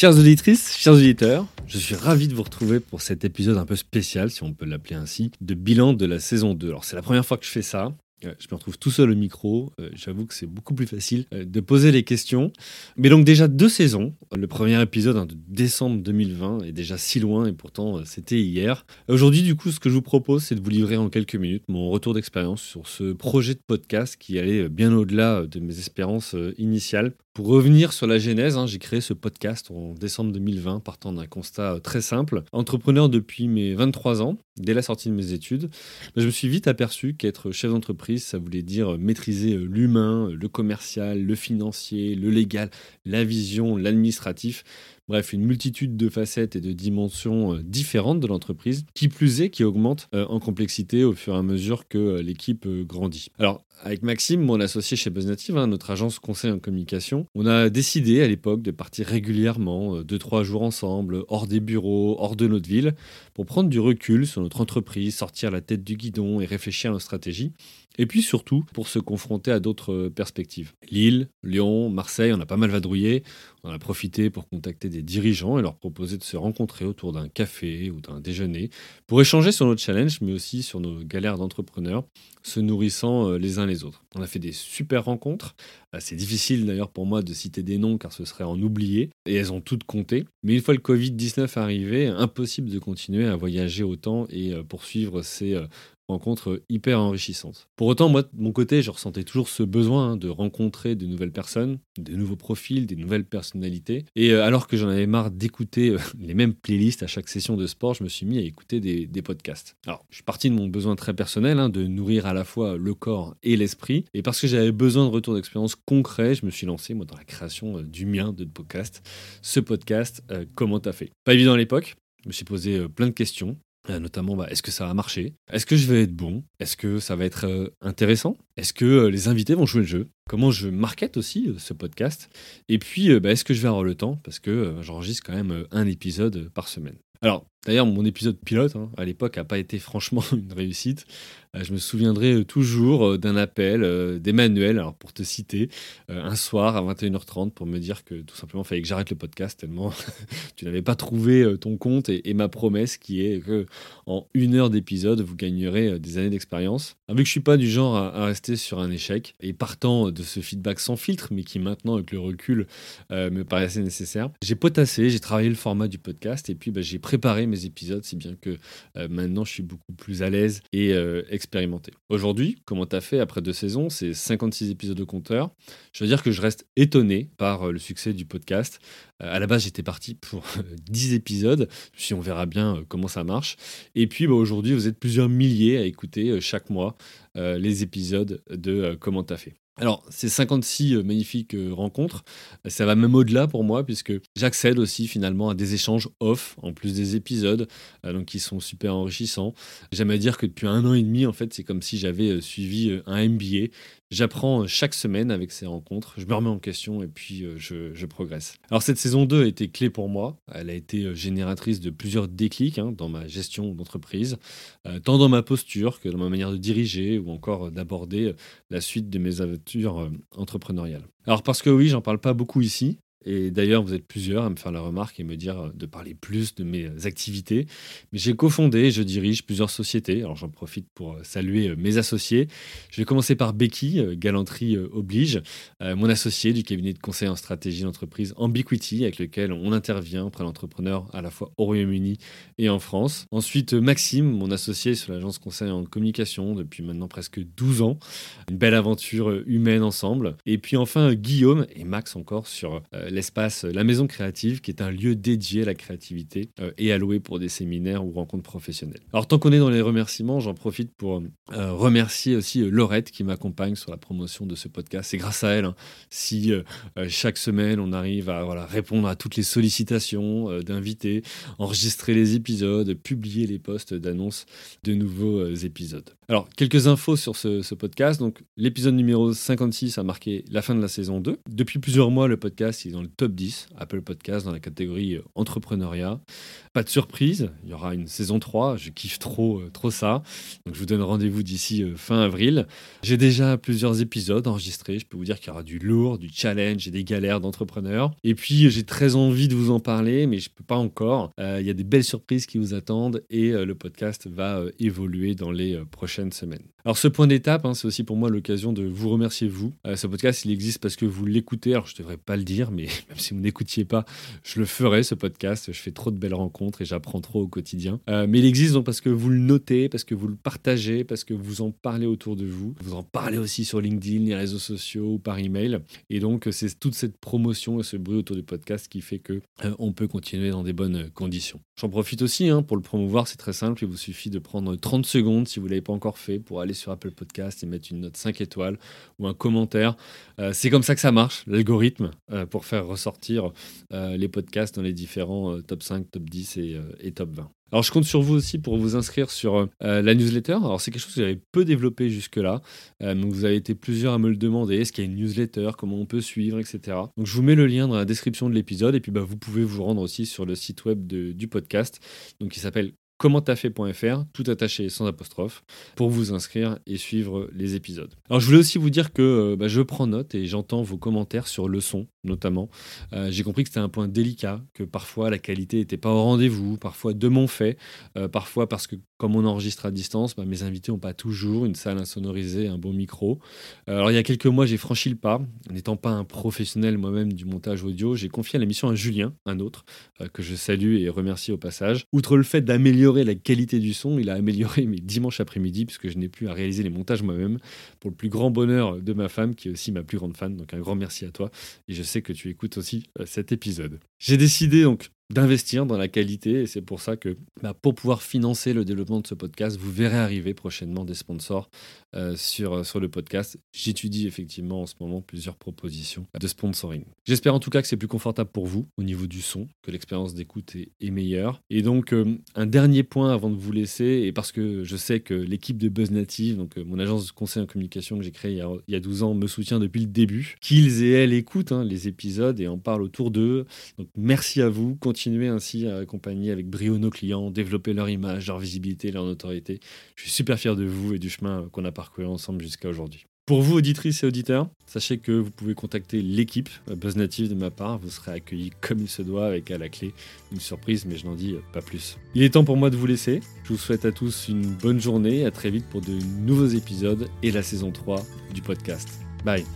Chères auditrices, chers auditeurs, je suis ravi de vous retrouver pour cet épisode un peu spécial, si on peut l'appeler ainsi, de bilan de la saison 2. Alors c'est la première fois que je fais ça, euh, je me retrouve tout seul au micro. Euh, j'avoue que c'est beaucoup plus facile euh, de poser les questions. Mais donc déjà deux saisons. Le premier épisode hein, de décembre 2020 est déjà si loin et pourtant c'était hier. Aujourd'hui du coup ce que je vous propose c'est de vous livrer en quelques minutes mon retour d'expérience sur ce projet de podcast qui allait bien au-delà de mes espérances initiales. Pour revenir sur la genèse, hein, j'ai créé ce podcast en décembre 2020 partant d'un constat très simple. Entrepreneur depuis mes 23 ans, dès la sortie de mes études, je me suis vite aperçu qu'être chef d'entreprise, ça voulait dire maîtriser l'humain, le commercial, le financier, le légal, la vision, l'administratif. Bref, une multitude de facettes et de dimensions euh, différentes de l'entreprise, qui plus est, qui augmente euh, en complexité au fur et à mesure que euh, l'équipe grandit. Alors, avec Maxime, mon associé chez BuzzNative, hein, notre agence conseil en communication, on a décidé à l'époque de partir régulièrement, deux, trois jours ensemble, hors des bureaux, hors de notre ville, pour prendre du recul sur notre entreprise, sortir la tête du guidon et réfléchir à nos stratégies. Et puis surtout, pour se confronter à d'autres perspectives. Lille, Lyon, Marseille, on a pas mal vadrouillé. On a profité pour contacter des dirigeants et leur proposer de se rencontrer autour d'un café ou d'un déjeuner pour échanger sur nos challenges, mais aussi sur nos galères d'entrepreneurs, se nourrissant euh, les uns les autres. On a fait des super rencontres. Euh, c'est difficile d'ailleurs pour moi de citer des noms car ce serait en oublier et elles ont toutes compté. Mais une fois le Covid-19 arrivé, impossible de continuer à voyager autant et euh, poursuivre ces rencontre hyper enrichissante. Pour autant, moi, de mon côté, je ressentais toujours ce besoin hein, de rencontrer de nouvelles personnes, de nouveaux profils, des nouvelles personnalités. Et euh, alors que j'en avais marre d'écouter euh, les mêmes playlists à chaque session de sport, je me suis mis à écouter des, podcasts. Alors, je suis parti de mon besoin très personnel hein, de nourrir à la fois le corps et l'esprit. Et parce que j'avais besoin de retour d'expérience concret, je me suis lancé moi dans la création euh, du mien de podcast. Ce podcast, comment t'as fait? Pas évident à l'époque. Je me suis posé plein de questions. Euh, notamment, bah, est-ce que ça va marcher Est-ce que je vais être bon? Est-ce que ça va être euh, intéressant? Est-ce que euh, les invités vont jouer le jeu? Comment je market aussi ce podcast? Et puis, bah, est-ce que je vais avoir le temps? Parce que j'enregistre quand même un épisode par semaine. Alors, d'ailleurs, mon épisode pilote, hein, à l'époque, n'a pas été franchement une réussite. Euh, je me souviendrai euh, toujours euh, d'un appel d'Emmanuel, alors pour te citer, un soir à 21h30 pour me dire que tout simplement, il fallait que j'arrête le podcast tellement tu n'avais pas trouvé ton compte et, ma promesse qui est que en une heure d'épisode, vous gagnerez des années d'expérience. Vu que je suis pas du genre à, rester sur un échec et partant de ce feedback sans filtre, mais qui maintenant, avec le recul, me paraissait nécessaire, j'ai potassé, j'ai travaillé le format du podcast et puis bah, j'ai préparé mes épisodes, si bien que maintenant je suis beaucoup plus à l'aise et expérimenté. Aujourd'hui, comment tu as fait après deux saisons C'est 56 épisodes de compteur? Je veux dire que je reste étonné par euh, le succès du podcast. Euh, à la base, j'étais parti pour 10 épisodes. Puis on verra bien euh, comment ça marche. Et puis bah, aujourd'hui, vous êtes plusieurs milliers à écouter chaque mois les épisodes de Comment t'as fait. Alors, ces 56 euh, magnifiques euh, rencontres, ça va même au-delà pour moi, puisque j'accède aussi finalement à des échanges off, en plus des épisodes, euh, donc qui sont super enrichissants. J'aime à dire que depuis un an et demi, en fait, c'est comme si j'avais suivi un MBA. J'apprends chaque semaine avec ces rencontres, je me remets en question et puis je, progresse. Alors cette saison 2 a été clé pour moi, elle a été génératrice de plusieurs déclics hein, dans ma gestion d'entreprise, tant dans ma posture que dans ma manière de diriger ou encore d'aborder la suite de mes euh, entrepreneuriale. Alors parce que oui, j'en parle pas beaucoup ici, et d'ailleurs, vous êtes plusieurs à me faire la remarque et me dire euh, de parler plus de mes activités. Mais j'ai cofondé, je dirige plusieurs sociétés. Alors j'en profite pour euh, saluer euh, mes associés. Je vais commencer par Becky, galanterie oblige, mon associé du cabinet de conseil en stratégie d'entreprise Ambiquity, avec lequel on intervient auprès d'entrepreneurs à la fois au Royaume-Uni et en France. Ensuite, Maxime, mon associé sur l'agence conseil en communication depuis maintenant presque 12 ans. Une belle aventure humaine ensemble. Et puis enfin, Guillaume et Max encore sur l'espace La Maison Créative, qui est un lieu dédié à la créativité euh, et alloué pour des séminaires ou rencontres professionnelles. Alors tant qu'on est dans les remerciements, j'en profite pour euh, remercier aussi euh, Laurette qui m'accompagne sur la promotion de ce podcast. C'est grâce à elle hein, si chaque semaine on arrive à voilà, répondre à toutes les sollicitations d'invités, enregistrer les épisodes, publier les posts d'annonces de nouveaux épisodes. Alors, quelques infos sur ce, podcast. Donc, l'épisode numéro 56 a marqué la fin de la saison 2. Depuis plusieurs mois, le podcast, ils ont le top 10 Apple Podcast dans la catégorie euh, entrepreneuriat. Pas de surprise, il y aura une saison 3, je kiffe trop, euh, trop ça. Donc je vous donne rendez-vous d'ici fin avril. J'ai déjà plusieurs épisodes enregistrés, je peux vous dire qu'il y aura du lourd, du challenge et des galères d'entrepreneurs. Et puis j'ai très envie de vous en parler, mais je ne peux pas encore. Il y a des belles surprises qui vous attendent et le podcast va évoluer dans les prochaines semaines. Alors ce point d'étape, hein, c'est aussi pour moi l'occasion de vous remercier vous. Euh, ce podcast, il existe parce que vous l'écoutez. Alors je devrais pas le dire, mais même si vous n'écoutiez pas, je le ferai ce podcast. Je fais trop de belles rencontres et j'apprends trop au quotidien. Euh, mais il existe donc parce que vous le notez, parce que vous le partagez, parce que vous en parlez autour de vous. Vous en parlez aussi sur LinkedIn, les réseaux sociaux ou par email. Et donc c'est toute cette promotion et ce bruit autour du podcast qui fait que euh, on peut continuer dans des bonnes conditions. J'en profite aussi hein, pour le promouvoir. C'est très simple. Il vous suffit de prendre 30 secondes si vous l'avez pas encore fait pour aller sur Apple Podcast et mettre une note 5 étoiles ou un commentaire. Euh, c'est comme ça que ça marche, l'algorithme, euh, pour faire ressortir euh, les podcasts dans les différents top 5, top 10 et, top 20. Alors je compte sur vous aussi pour vous inscrire sur la newsletter. Alors c'est quelque chose que j'avais peu développé jusque-là. donc vous avez été plusieurs à me le demander. Est-ce qu'il y a une newsletter? Comment on peut suivre, etc. Donc je vous mets le lien dans la description de l'épisode et puis bah, vous pouvez vous rendre aussi sur le site web du podcast, donc qui s'appelle commenttafait.fr, tout attaché sans apostrophe, pour vous inscrire et suivre les épisodes. Alors je voulais aussi vous dire que euh, bah, je prends note et j'entends vos commentaires sur le son, notamment. Euh, j'ai compris que c'était un point délicat, que parfois la qualité n'était pas au rendez-vous, parfois de mon fait, euh, parfois parce que comme on enregistre à distance, bah, mes invités n'ont pas toujours une salle insonorisée, un bon micro. alors il y a quelques mois, j'ai franchi le pas. N'étant pas un professionnel moi-même du montage audio, j'ai confié la mission à Julien, un autre, que je salue et remercie au passage. Outre le fait d'améliorer la qualité du son, il a amélioré mes dimanches après-midi, puisque je n'ai plus à réaliser les montages moi-même, pour le plus grand bonheur de ma femme, qui est aussi ma plus grande fan. Donc un grand merci à toi. Et je sais que tu écoutes aussi euh, cet épisode. J'ai décidé donc d'investir dans la qualité et c'est pour ça que bah, pour pouvoir financer le développement de ce podcast, vous verrez arriver prochainement des sponsors euh, sur, euh, sur le podcast. J'étudie effectivement en ce moment plusieurs propositions de sponsoring. J'espère en tout cas que c'est plus confortable pour vous au niveau du son, que l'expérience d'écoute est, meilleure. Et donc euh, un dernier point avant de vous laisser, et parce que je sais que l'équipe de Buzz Native, donc mon agence de conseil en communication que j'ai créée il y, a, 12 ans, me soutient depuis le début, qu'ils et elles écoutent hein, les épisodes et en parlent autour d'eux. Donc merci à vous. Continuer ainsi à accompagner avec brio nos clients, développer leur image, leur visibilité, leur notoriété. Je suis super fier de vous et du chemin qu'on a parcouru ensemble jusqu'à aujourd'hui. Pour vous, auditrices et auditeurs, sachez que vous pouvez contacter l'équipe Buzz Native de ma part. Vous serez accueillis comme il se doit avec à la clé une surprise, mais je n'en dis pas plus. Il est temps pour moi de vous laisser. Je vous souhaite à tous une bonne journée. À très vite pour de nouveaux épisodes et la saison 3 du podcast. Bye.